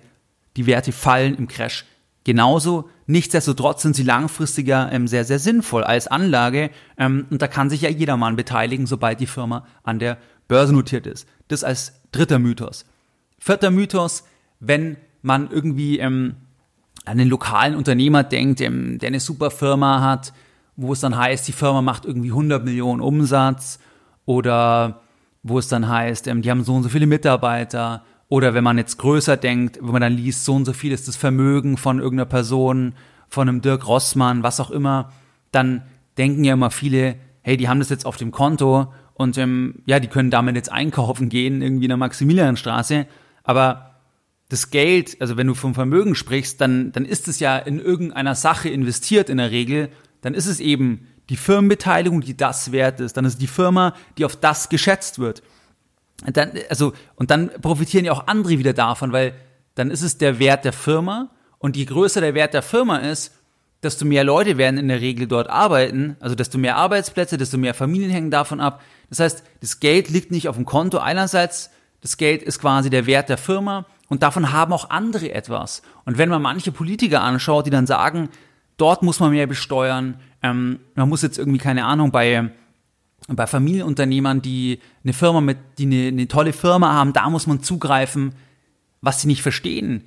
die Werte fallen im Crash genauso. Nichtsdestotrotz sind sie langfristiger ähm, sehr, sehr sinnvoll als Anlage ähm, und da kann sich ja jedermann beteiligen, sobald die Firma an der Börse notiert ist. Das als dritter Mythos. Vierter Mythos, wenn man irgendwie ähm, an den lokalen Unternehmer denkt, ähm, der eine super Firma hat, wo es dann heißt, die Firma macht irgendwie 100 Millionen Umsatz oder wo es dann heißt, ähm, die haben so und so viele Mitarbeiter oder wenn man jetzt größer denkt, wenn man dann liest, so und so viel ist das Vermögen von irgendeiner Person, von einem Dirk Rossmann, was auch immer, dann denken ja immer viele, hey, die haben das jetzt auf dem Konto und ähm, ja, die können damit jetzt einkaufen gehen, irgendwie in der Maximilianstraße. Aber das Geld, also wenn du vom Vermögen sprichst, dann, dann ist es ja in irgendeiner Sache investiert in der Regel. Dann ist es eben die Firmenbeteiligung, die das wert ist. Dann ist es die Firma, die auf das geschätzt wird. Und dann, also, und dann profitieren ja auch andere wieder davon, weil dann ist es der Wert der Firma. Und je größer der Wert der Firma ist, desto mehr Leute werden in der Regel dort arbeiten, also desto mehr Arbeitsplätze, desto mehr Familien hängen davon ab. Das heißt, das Geld liegt nicht auf dem Konto einerseits, das Geld ist quasi der Wert der Firma und davon haben auch andere etwas. Und wenn man manche Politiker anschaut, die dann sagen, dort muss man mehr besteuern, ähm, man muss jetzt irgendwie, keine Ahnung, bei, bei Familienunternehmern, die eine Firma mit, die eine, eine tolle Firma haben, da muss man zugreifen, was sie nicht verstehen.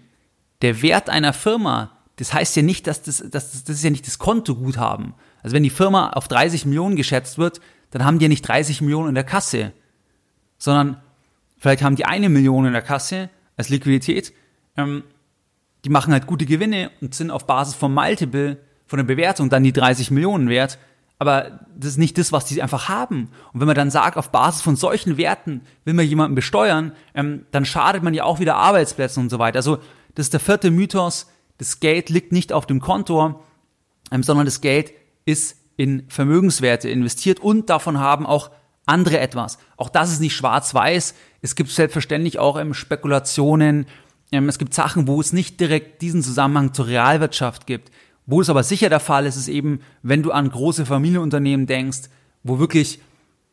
Der Wert einer Firma, das heißt ja nicht, dass das, das, das ist ja nicht das Kontoguthaben. Also wenn die Firma auf 30 Millionen geschätzt wird, dann haben die ja nicht 30 Millionen in der Kasse, sondern vielleicht haben die eine Million in der Kasse als Liquidität. Ähm, die machen halt gute Gewinne und sind auf Basis vom Multiple, von der Bewertung dann die 30 Millionen wert. Aber das ist nicht das, was die einfach haben. Und wenn man dann sagt, auf Basis von solchen Werten will man jemanden besteuern, ähm, dann schadet man ja auch wieder Arbeitsplätzen und so weiter. Also das ist der vierte Mythos, das Geld liegt nicht auf dem Konto, ähm, sondern das Geld ist in Vermögenswerte investiert und davon haben auch andere etwas. Auch das ist nicht schwarz-weiß. Es gibt selbstverständlich auch ähm, Spekulationen. Ähm, es gibt Sachen, wo es nicht direkt diesen Zusammenhang zur Realwirtschaft gibt, Wo es aber sicher der Fall ist, ist eben, wenn du an große Familienunternehmen denkst, wo wirklich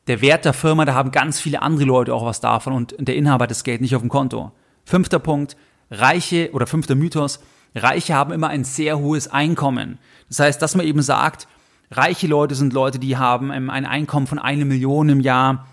der Wert der Firma, da haben ganz viele andere Leute auch was davon und der Inhaber hat das Geld nicht auf dem Konto. Fünfter Punkt, Reiche oder fünfter Mythos, Reiche haben immer ein sehr hohes Einkommen. Das heißt, dass man eben sagt, reiche Leute sind Leute, die haben ähm, ein Einkommen von einer Million im Jahr.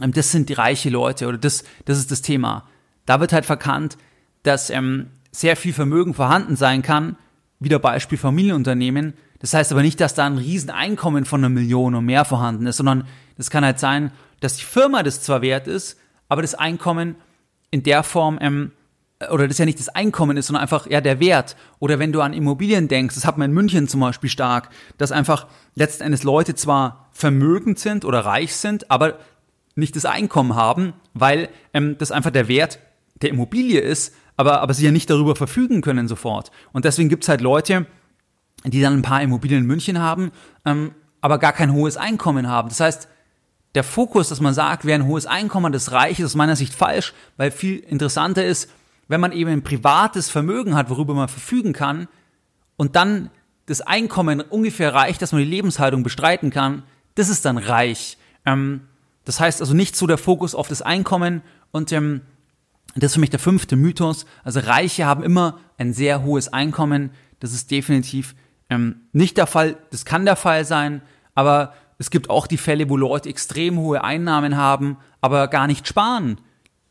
Ähm, das sind die reiche Leute oder das, das ist das Thema. Da wird halt verkannt, dass ähm, sehr viel Vermögen vorhanden sein kann, wieder Beispiel Familienunternehmen. Das heißt aber nicht, dass da ein Rieseneinkommen von einer Million und mehr vorhanden ist, sondern das kann halt sein, dass die Firma das zwar wert ist, aber das Einkommen in der Form ähm, oder das ja nicht das Einkommen ist, sondern einfach ja der Wert. Oder wenn du an Immobilien denkst, das hat man in München zum Beispiel stark, dass einfach letzten Endes Leute zwar vermögend sind oder reich sind, aber nicht das Einkommen haben, weil ähm, das einfach der Wert der Immobilie ist, aber, aber sie ja nicht darüber verfügen können sofort. Und deswegen gibt's halt Leute, die dann ein paar Immobilien in München haben, ähm, aber gar kein hohes Einkommen haben. Das heißt, der Fokus, dass man sagt, wer ein hohes Einkommen hat, ist reich, ist aus meiner Sicht falsch, weil viel interessanter ist, wenn man eben ein privates Vermögen hat, worüber man verfügen kann, und dann das Einkommen ungefähr reicht, dass man die Lebenshaltung bestreiten kann, das ist dann reich. Ähm, das heißt also nicht so der Fokus auf das Einkommen und ähm, das ist für mich der fünfte Mythos. Also Reiche haben immer ein sehr hohes Einkommen. Das ist definitiv ähm, nicht der Fall. Das kann der Fall sein, aber es gibt auch die Fälle, wo Leute extrem hohe Einnahmen haben, aber gar nicht sparen.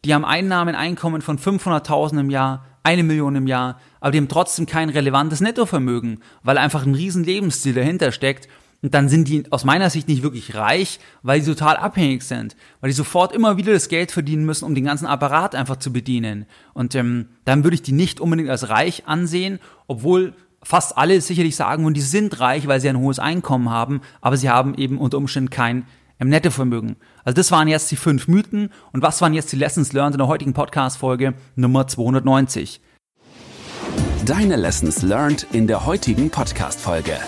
Die haben Einnahmen, Einkommen von 500.000 im Jahr, eine Million im Jahr, aber die haben trotzdem kein relevantes Nettovermögen, weil einfach ein riesen Lebensstil dahinter steckt. Und dann sind die aus meiner Sicht nicht wirklich reich, weil sie total abhängig sind, weil die sofort immer wieder das Geld verdienen müssen, um den ganzen Apparat einfach zu bedienen. Und ähm, dann würde ich die nicht unbedingt als reich ansehen, obwohl fast alle sicherlich sagen, und die sind reich, weil sie ein hohes Einkommen haben, aber sie haben eben unter Umständen kein im Nettovermögen. Also das waren jetzt die fünf Mythen und was waren jetzt die Lessons learned in der heutigen Podcast-Folge Nummer 290? Deine Lessons learned in der heutigen Podcast-Folge.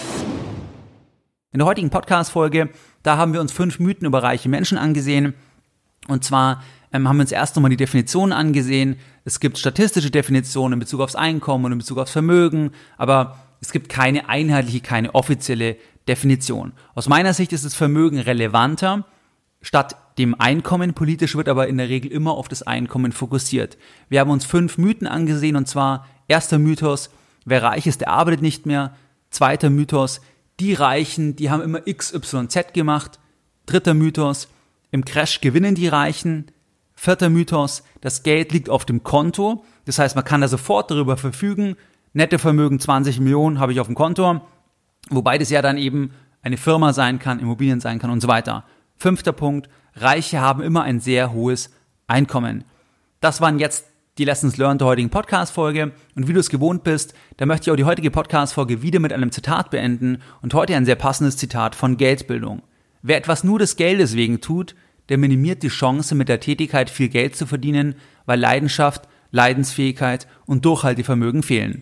In der heutigen Podcast-Folge, da haben wir uns fünf Mythen über reiche Menschen angesehen. Und zwar ähm, haben wir uns erst nochmal die Definitionen angesehen. Es gibt statistische Definitionen in Bezug aufs Einkommen und in Bezug aufs Vermögen, aber es gibt keine einheitliche, keine offizielle Definition. Aus meiner Sicht ist das Vermögen relevanter statt dem Einkommen. Politisch wird aber in der Regel immer auf das Einkommen fokussiert. Wir haben uns fünf Mythen angesehen und zwar erster Mythos, wer reich ist, der arbeitet nicht mehr. Zweiter Mythos, die Reichen, die haben immer XYZ gemacht. Dritter Mythos, im Crash gewinnen die Reichen. Vierter Mythos, das Geld liegt auf dem Konto. Das heißt, man kann da sofort darüber verfügen. Nette Vermögen 20 Millionen habe ich auf dem Konto. Wobei das ja dann eben eine Firma sein kann, Immobilien sein kann und so weiter. Fünfter Punkt, Reiche haben immer ein sehr hohes Einkommen. Das waren jetzt die Lessons Learned der heutigen Podcast-Folge. Und wie du es gewohnt bist, da möchte ich auch die heutige Podcast-Folge wieder mit einem Zitat beenden und heute ein sehr passendes Zitat von Geldbildung. Wer etwas nur des Geldes wegen tut, der minimiert die Chance, mit der Tätigkeit viel Geld zu verdienen, weil Leidenschaft, Leidensfähigkeit und Durchhaltevermögen fehlen.